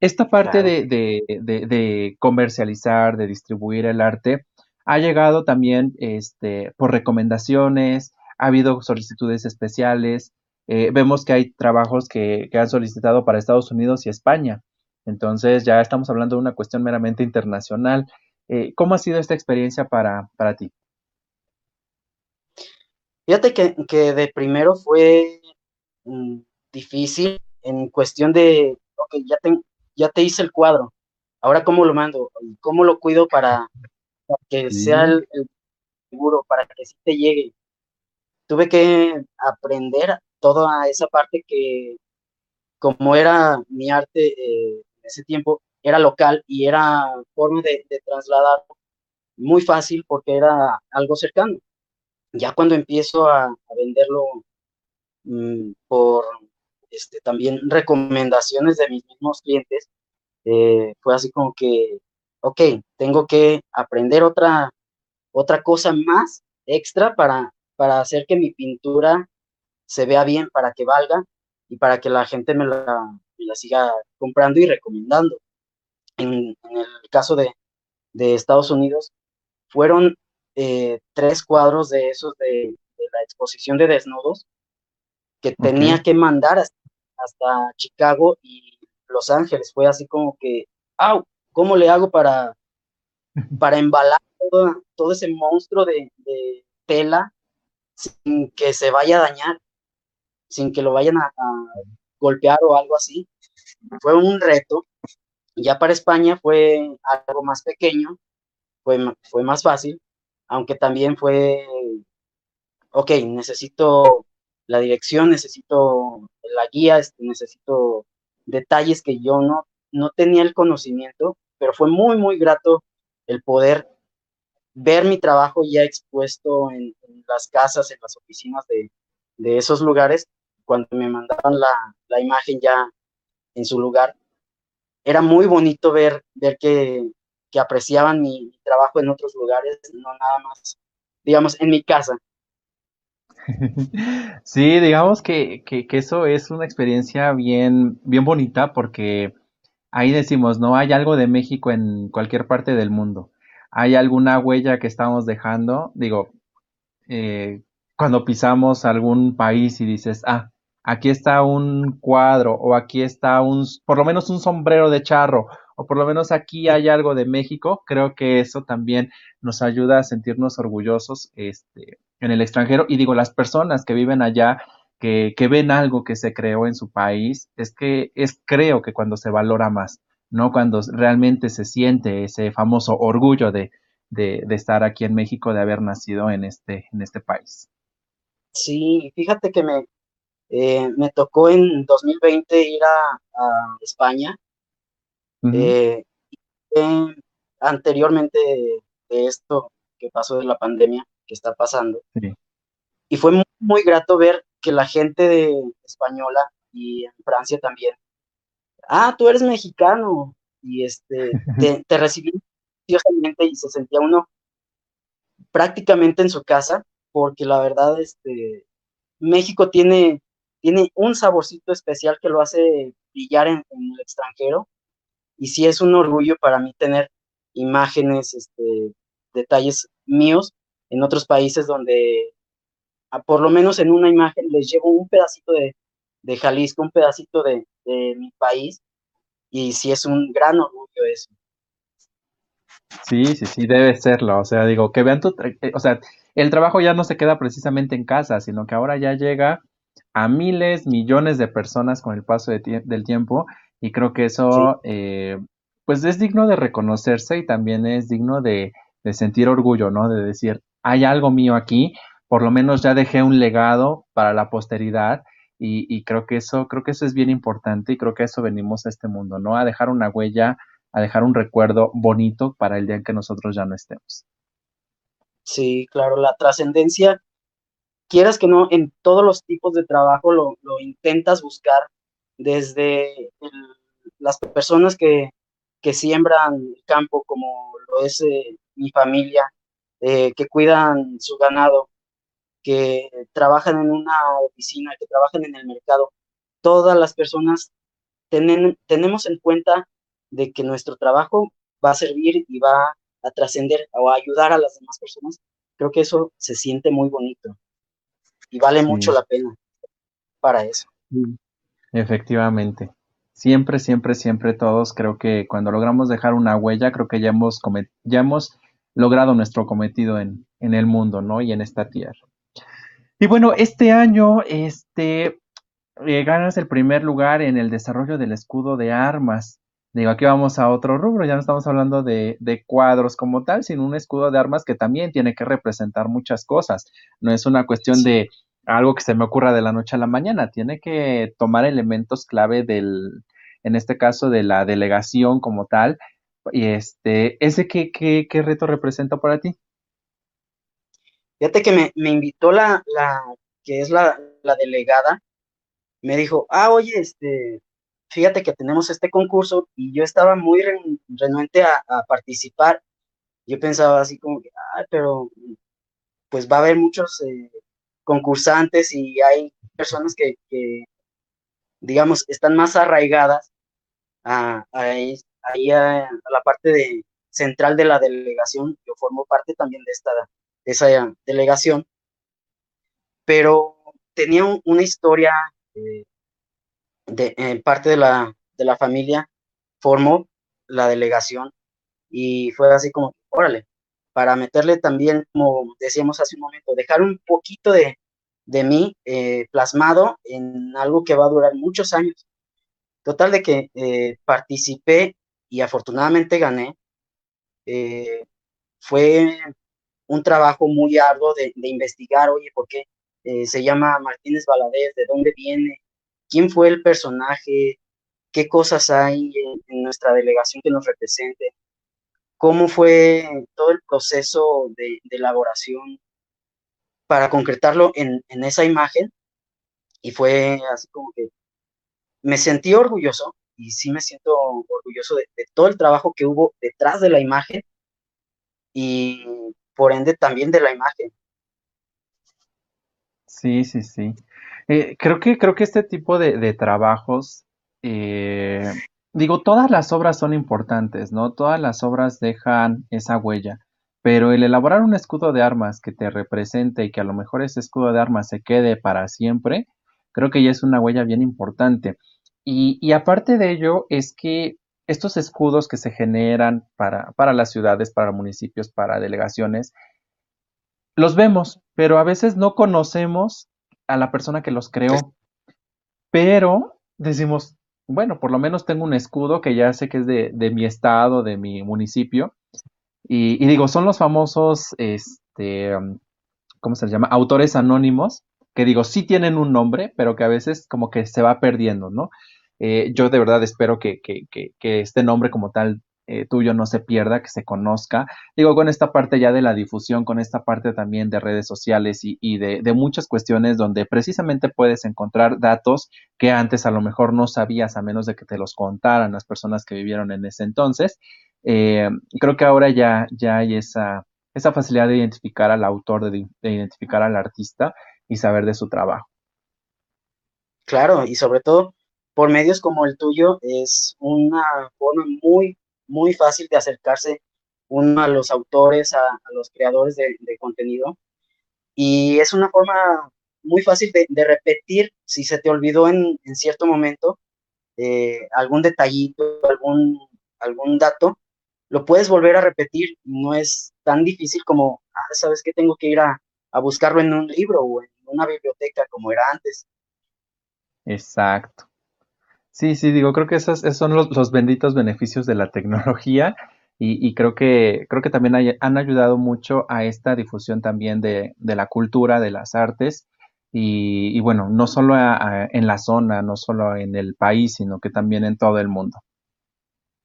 Esta parte de, de, de, comercializar, de distribuir el arte, ha llegado también este, por recomendaciones, ha habido solicitudes especiales. Eh, vemos que hay trabajos que, han solicitado para Estados Unidos y España. Entonces ya estamos hablando de una cuestión meramente internacional. Eh, ¿Cómo ha sido esta experiencia para, para ti? Fíjate que, que de primero fue mm, difícil en cuestión de, ok, ya te, ya te hice el cuadro, ahora cómo lo mando, cómo lo cuido para, que sea el, el, seguro, para que sí te llegue tuve que aprender toda esa parte que como era mi arte eh, en ese tiempo, era local y era forma de, trasladar muy fácil porque era algo cercano. Ya cuando empiezo a, venderlo mm, por este, también recomendaciones de mis mismos clientes, eh, fue así como que, ok, tengo que aprender otra, otra cosa más extra para para hacer que mi pintura se vea bien, para que valga y para que la gente me la, siga comprando y recomendando. En, el caso de, Estados Unidos, fueron eh, tres cuadros de esos de, la exposición de desnudos que tenía que mandar hasta, Chicago y Los Ángeles. Fue así como que, ¡au! ¿Cómo le hago para, para embalar todo, ese monstruo de, de, tela sin que se vaya a dañar, sin que lo vayan a, golpear o algo así. Fue un reto. Ya para España fue algo más pequeño, fue, fue más fácil, aunque también fue, ok, necesito la dirección, necesito la guía, este, necesito detalles que yo no, no tenía el conocimiento, pero fue muy, muy grato el poder ver mi trabajo ya expuesto en, las casas, en las oficinas de, esos lugares, cuando me mandaban la, imagen ya en su lugar, era muy bonito ver, ver que, apreciaban mi, trabajo en otros lugares, no nada más, digamos, en mi casa. Sí, digamos que, que, que, eso es una experiencia bien, bien bonita porque ahí decimos, no hay algo de México en cualquier parte del mundo hay alguna huella que estamos dejando. Digo, eh, cuando pisamos algún país y dices, ah, aquí está un cuadro o aquí está un, por lo menos un sombrero de charro o por lo menos aquí hay algo de México, creo que eso también nos ayuda a sentirnos orgullosos este, en el extranjero. Y digo, las personas que viven allá, que, que ven algo que se creó en su país, es que es creo que cuando se valora más. ¿No? Cuando realmente se siente ese famoso orgullo de, estar aquí en México, de haber nacido en este, en este país. Sí, fíjate que me, eh, me tocó en 2020 ir a, España. Eh, anteriormente de, esto que pasó de la pandemia que está pasando. Y fue muy, muy, grato ver que la gente de española y en Francia también ah, tú eres mexicano, y este, te, te recibí y se sentía uno prácticamente en su casa, porque la verdad, este, México tiene, tiene un saborcito especial que lo hace brillar en, el extranjero, y sí es un orgullo para mí tener imágenes, este, detalles míos en otros países donde, por lo menos en una imagen, les llevo un pedacito de, de Jalisco, un pedacito de, de mi país, y sí es un gran orgullo eso. Sí, sí, sí, debe serlo. O sea, digo, que vean tu, eh, o sea, el trabajo ya no se queda precisamente en casa, sino que ahora ya llega a miles, millones de personas con el paso del tiempo y creo que eso, eh, pues es digno de reconocerse y también es digno de, de sentir orgullo, ¿no? De decir, hay algo mío aquí, por lo menos ya dejé un legado para la posteridad y, y, creo que eso, creo que eso es bien importante y creo que a eso venimos a este mundo, ¿no? A dejar una huella, a dejar un recuerdo bonito para el día en que nosotros ya no estemos. Sí, claro, la trascendencia, quieras que no, en todos los tipos de trabajo lo, lo intentas buscar, desde las personas que, que, siembran el campo, como lo es eh, mi familia, eh, que cuidan su ganado, que trabajan en una oficina, que trabajan en el mercado, todas las personas tenemos en cuenta de que nuestro trabajo va a servir y va a trascender o a ayudar a las demás personas, creo que eso se siente muy bonito y vale mucho la pena para eso. Efectivamente. Siempre, siempre, siempre todos creo que cuando logramos dejar una huella, creo que ya hemos, ya hemos logrado nuestro cometido en, en el mundo, ¿no? Y en esta tierra. Y bueno, este año, este, eh, ganas el primer lugar en el desarrollo del escudo de armas. Digo, aquí vamos a otro rubro, ya no estamos hablando de, cuadros como tal, sino un escudo de armas que también tiene que representar muchas cosas. No es una cuestión de algo que se me ocurra de la noche a la mañana, tiene que tomar elementos clave del, en este caso, de la delegación como tal. Y este, ¿ese qué, qué, qué reto representa para ti? Fíjate que me, invitó la, la, que es la, la delegada, me dijo, ah, oye, este, fíjate que tenemos este concurso y yo estaba muy renuente a, participar. Yo pensaba así como que, ah, pero pues va a haber muchos eh, concursantes y hay personas que, digamos, están más arraigadas a, ahí, a, la parte de, central de la delegación. Yo formo parte también de esta esa delegación, pero tenía una historia eh, de, parte de la, de la familia formó la delegación y fue así como, órale, para meterle también, como decíamos hace un momento, dejar un poquito de, de mí eh, plasmado en algo que va a durar muchos años. Total de que eh, participé y afortunadamente gané. Eh, fue un trabajo muy arduo de, de investigar, oye, ¿por qué se llama Martínez Valadez? ¿De dónde viene? quién fue el personaje, qué cosas hay en, nuestra delegación que nos represente, cómo fue todo el proceso de, elaboración para concretarlo en, esa imagen. Y fue así como que me sentí orgulloso y sí me siento orgulloso de, todo el trabajo que hubo detrás de la imagen y por ende también de la imagen. Sí, sí, sí. Eh, creo que, creo que este tipo de, trabajos, eh, digo, todas las obras son importantes, ¿no? Todas las obras dejan esa huella, pero el elaborar un escudo de armas que te represente y que a lo mejor ese escudo de armas se quede para siempre, creo que ya es una huella bien importante. Y, y aparte de ello, es que estos escudos que se generan para, para las ciudades, para municipios, para delegaciones, los vemos, pero a veces no conocemos a la persona que los creó. Pero decimos, bueno, por lo menos tengo un escudo que ya sé que es de, de mi estado, de mi municipio. Y, digo, son los famosos, este, um, ¿cómo se llama? Autores anónimos, que digo, sí tienen un nombre, pero que a veces como que se va perdiendo, ¿no? Eh, yo de verdad espero que, que, que, este nombre como tal eh, tuyo no se pierda, que se conozca. Digo, con esta parte ya de la difusión, con esta parte también de redes sociales y, de, muchas cuestiones donde precisamente puedes encontrar datos que antes a lo mejor no sabías a menos de que te los contaran las personas que vivieron en ese entonces. Eh, creo que ahora ya, ya hay esa, esa facilidad de identificar al autor, de, de identificar al artista y saber de su trabajo. Claro, y sobre todo por medios como el tuyo es una forma muy muy fácil de acercarse uno a los autores, a, los creadores de, contenido. Y es una forma muy fácil de, repetir si se te olvidó en, cierto momento eh, algún detallito, algún, algún dato, lo puedes volver a repetir. No es tan difícil como, ah, sabes que tengo que ir a, a buscarlo en un libro o en una biblioteca como era antes. Exacto. Sí, sí, digo, creo que esos, son los, benditos beneficios de la tecnología y, creo que creo que también han ayudado mucho a esta difusión también de, la cultura, de las artes y, bueno, no solo en la zona, no solo en el país, sino que también en todo el mundo.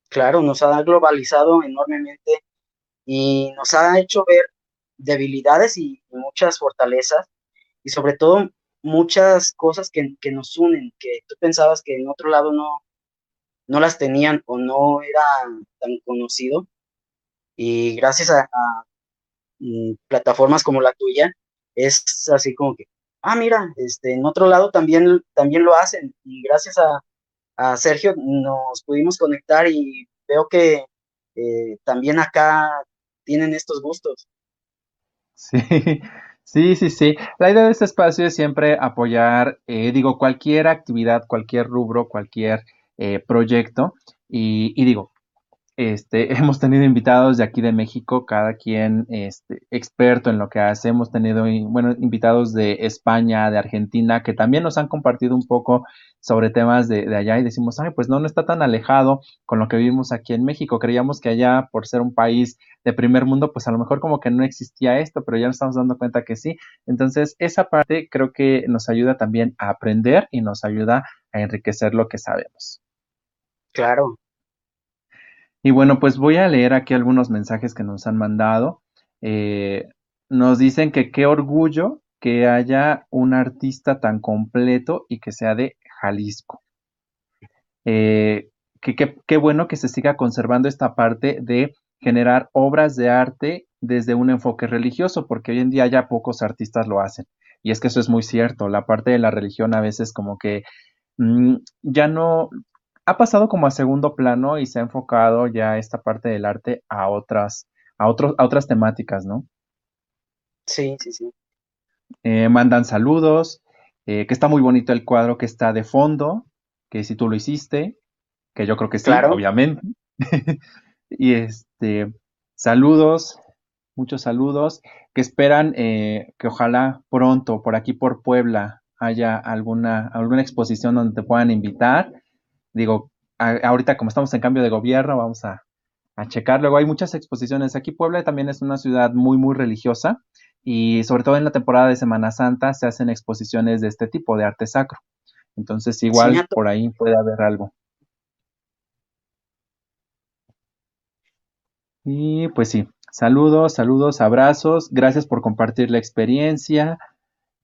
Claro, nos ha globalizado enormemente y nos ha hecho ver debilidades y muchas fortalezas y sobre todo muchas cosas que, nos unen, que tú pensabas que en otro lado no, no las tenían o no era tan conocido. Y gracias a, mm, plataformas como la tuya, es así como que, ah, mira, este, en otro lado también, también lo hacen. Y gracias a, Sergio nos pudimos conectar y veo que eh, también acá tienen estos gustos. Sí, Sí, sí, sí. La idea de este espacio es siempre apoyar, eh, digo, cualquier actividad, cualquier rubro, cualquier eh, proyecto. Y, y, digo, este, hemos tenido invitados de aquí de México, cada quien este, experto en lo que hace. Hemos tenido, bueno, invitados de España, de Argentina, que también nos han compartido un poco sobre temas de, allá y decimos, ay, pues no, no está tan alejado con lo que vivimos aquí en México. Creíamos que allá, por ser un país de primer mundo, pues a lo mejor como que no existía esto, pero ya nos estamos dando cuenta que sí. Entonces, esa parte creo que nos ayuda también a aprender y nos ayuda a enriquecer lo que sabemos. Claro, y bueno, pues voy a leer aquí algunos mensajes que nos han mandado. Eh, nos dicen que qué orgullo que haya un artista tan completo y que sea de Jalisco. Eh, que qué bueno que se siga conservando esta parte de generar obras de arte desde un enfoque religioso, porque hoy en día ya pocos artistas lo hacen. Y es que eso es muy cierto, la parte de la religión a veces como que mm, ya no, ha pasado como a segundo plano y se ha enfocado ya esta parte del arte a otras, a otros, a otras temáticas, ¿no? Sí, sí, sí. Eh, mandan saludos, eh, que está muy bonito el cuadro que está de fondo, que si tú lo hiciste, que yo creo que sí, obviamente. y este, saludos, muchos saludos, que esperan eh, que ojalá pronto por aquí por Puebla haya alguna, alguna exposición donde te puedan invitar digo, ahorita como estamos en cambio de gobierno, vamos a, checar. Luego hay muchas exposiciones. Aquí Puebla también es una ciudad muy, muy religiosa y sobre todo en la temporada de Semana Santa se hacen exposiciones de este tipo, de arte sacro. Entonces igual por ahí puede haber algo. Y pues sí, saludos, saludos, abrazos. Gracias por compartir la experiencia.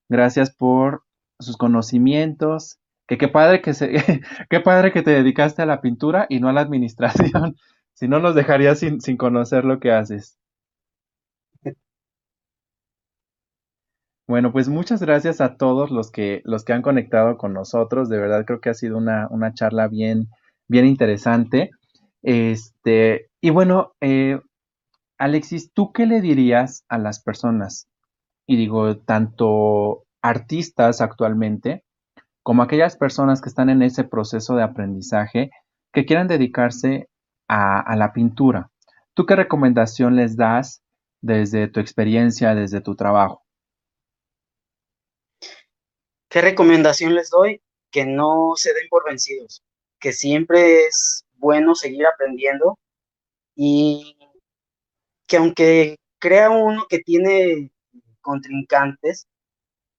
Gracias por sus conocimientos que qué padre que se, qué padre que te dedicaste a la pintura y no a la administración. si no nos dejarías sin, sin conocer lo que haces. Bueno, pues muchas gracias a todos los que, los que han conectado con nosotros. De verdad creo que ha sido una, una charla bien, bien interesante. Este, y bueno, eh, Alexis, ¿tú qué le dirías a las personas? Y digo, tanto artistas actualmente como aquellas personas que están en ese proceso de aprendizaje que quieran dedicarse a, la pintura. ¿Tú qué recomendación les das desde tu experiencia, desde tu trabajo? ¿Qué recomendación les doy? Que no se den por vencidos, que siempre es bueno seguir aprendiendo y que aunque crea uno que tiene contrincantes,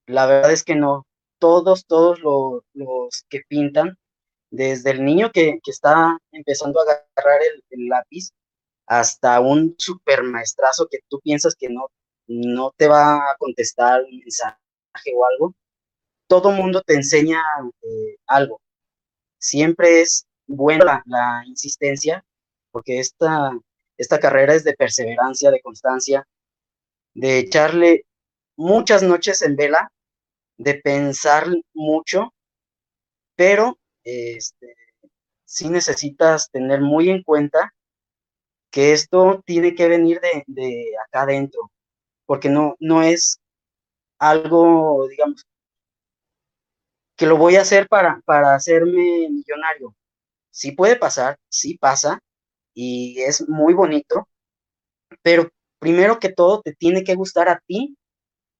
la verdad es que no, todos, todos los, que pintan, desde el niño que, está empezando a agarrar el, lápiz hasta un super maestrazo que tú piensas que no, no te va a contestar un mensaje o algo, todo mundo te enseña eh, algo. Siempre es buena la, insistencia, porque esta, esta carrera es de perseverancia, de constancia, de echarle muchas noches en vela de pensar mucho, pero este, sí necesitas tener muy en cuenta que esto tiene que venir de, acá adentro, porque no, no es algo, digamos, que lo voy a hacer para, para hacerme millonario. Sí puede pasar, sí pasa, y es muy bonito, pero primero que todo te tiene que gustar a ti,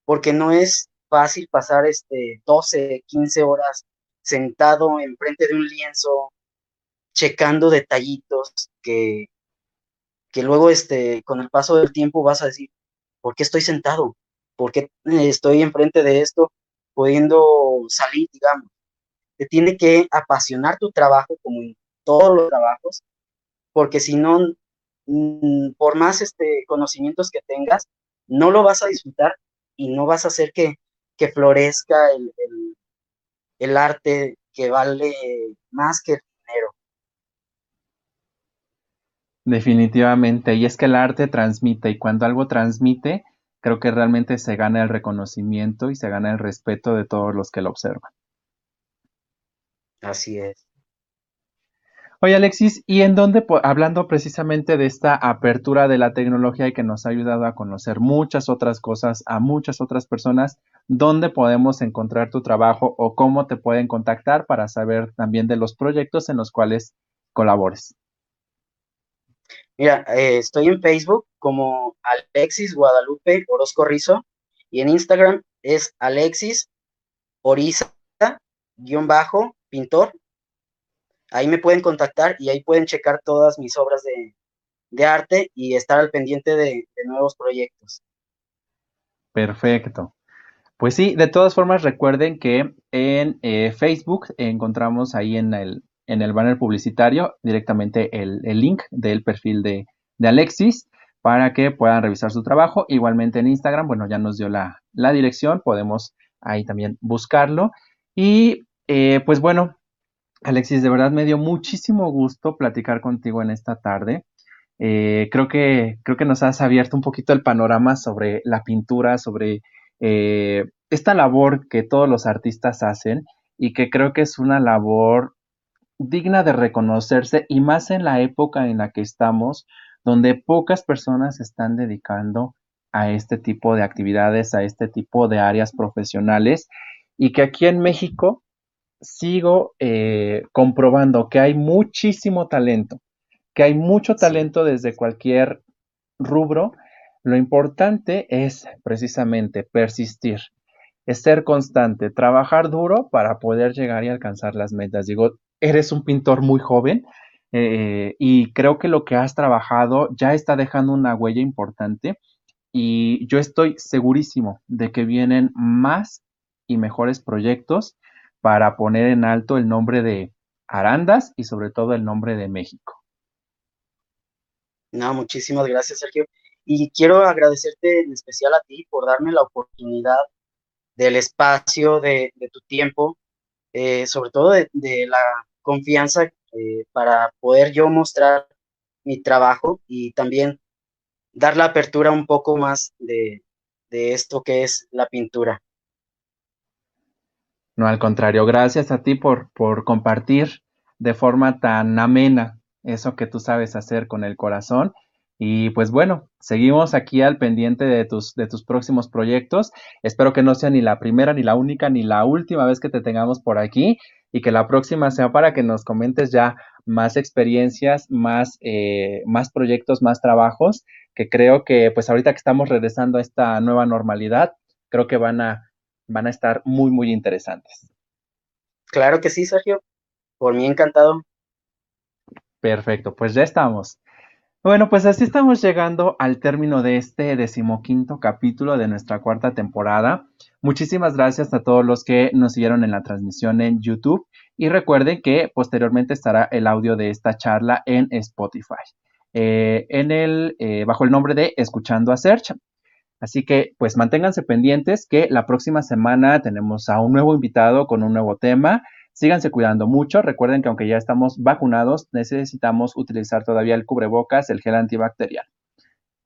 porque no es fácil pasar este 12, 15 horas sentado enfrente de un lienzo, checando detallitos que, que luego este, con el paso del tiempo vas a decir, ¿por qué estoy sentado? ¿Por qué estoy enfrente de esto pudiendo salir, digamos? Te tiene que apasionar tu trabajo como en todos los trabajos, porque si no, mm, por más este, conocimientos que tengas, no lo vas a disfrutar y no vas a hacer que, que florezca el, el, arte que vale más que el dinero. Definitivamente, y es que el arte transmite y cuando algo transmite, creo que realmente se gana el reconocimiento y se gana el respeto de todos los que lo observan. Así es. Oye Alexis, ¿y en dónde, hablando precisamente de esta apertura de la tecnología y que nos ha ayudado a conocer muchas otras cosas a muchas otras personas, dónde podemos encontrar tu trabajo o cómo te pueden contactar para saber también de los proyectos en los cuales colabores? Mira, eh, estoy en Facebook como Alexis Guadalupe Orozco Rizo y en Instagram es Alexis Oriza guion bajo pintor ahí me pueden contactar y ahí pueden checar todas mis obras de, arte y estar al pendiente de, nuevos proyectos. Perfecto. Pues sí, de todas formas recuerden que en eh, Facebook encontramos ahí en el, en el banner publicitario directamente el, link del perfil de, Alexis para que puedan revisar su trabajo. Igualmente en Instagram, bueno, ya nos dio la, dirección, podemos ahí también buscarlo. Y eh, pues bueno, Alexis, de verdad me dio muchísimo gusto platicar contigo en esta tarde. Eh, creo, que, creo que nos has abierto un poquito el panorama sobre la pintura, sobre eh, esta labor que todos los artistas hacen y que creo que es una labor digna de reconocerse y más en la época en la que estamos, donde pocas personas están dedicando a este tipo de actividades, a este tipo de áreas profesionales y que aquí en México sigo eh, comprobando que hay muchísimo talento, que hay mucho talento desde cualquier rubro. Lo importante es precisamente persistir, es ser constante, trabajar duro para poder llegar y alcanzar las metas. Digo, eres un pintor muy joven eh, y creo que lo que has trabajado ya está dejando una huella importante y yo estoy segurísimo de que vienen más y mejores proyectos para poner en alto el nombre de Arandas y sobre todo el nombre de México. No, muchísimas gracias, Sergio. Y quiero agradecerte en especial a ti por darme la oportunidad del espacio, de, tu tiempo, eh, sobre todo de, la confianza eh, para poder yo mostrar mi trabajo y también dar la apertura un poco más de esto que es la pintura. No, al contrario, gracias a ti por, por compartir de forma tan amena eso que tú sabes hacer con el corazón. Y pues bueno, seguimos aquí al pendiente de tus, de tus próximos proyectos. Espero que no sea ni la primera, ni la única, ni la última vez que te tengamos por aquí y que la próxima sea para que nos comentes ya más experiencias, más, eh, más proyectos, más trabajos, que creo que pues ahorita que estamos regresando a esta nueva normalidad, creo que van a, van a estar muy, muy interesantes. Claro que sí, Sergio. Por mí encantado. Perfecto, pues ya estamos. Bueno, pues así estamos llegando al término de este decimoquinto capítulo de nuestra cuarta temporada. Muchísimas gracias a todos los que nos siguieron en la transmisión en YouTube y recuerden que posteriormente estará el audio de esta charla en Spotify. Eh, en el, eh, bajo el nombre de Escuchando a Search. Así que pues manténganse pendientes que la próxima semana tenemos a un nuevo invitado con un nuevo tema. Síganse cuidando mucho. Recuerden que aunque ya estamos vacunados, necesitamos utilizar todavía el cubrebocas, el gel antibacterial.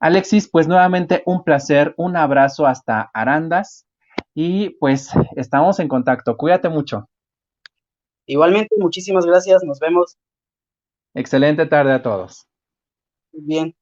Alexis, pues nuevamente un placer, un abrazo hasta Arandas y pues estamos en contacto. Cuídate mucho. Igualmente, muchísimas gracias. Nos vemos. Excelente tarde a todos. Bien.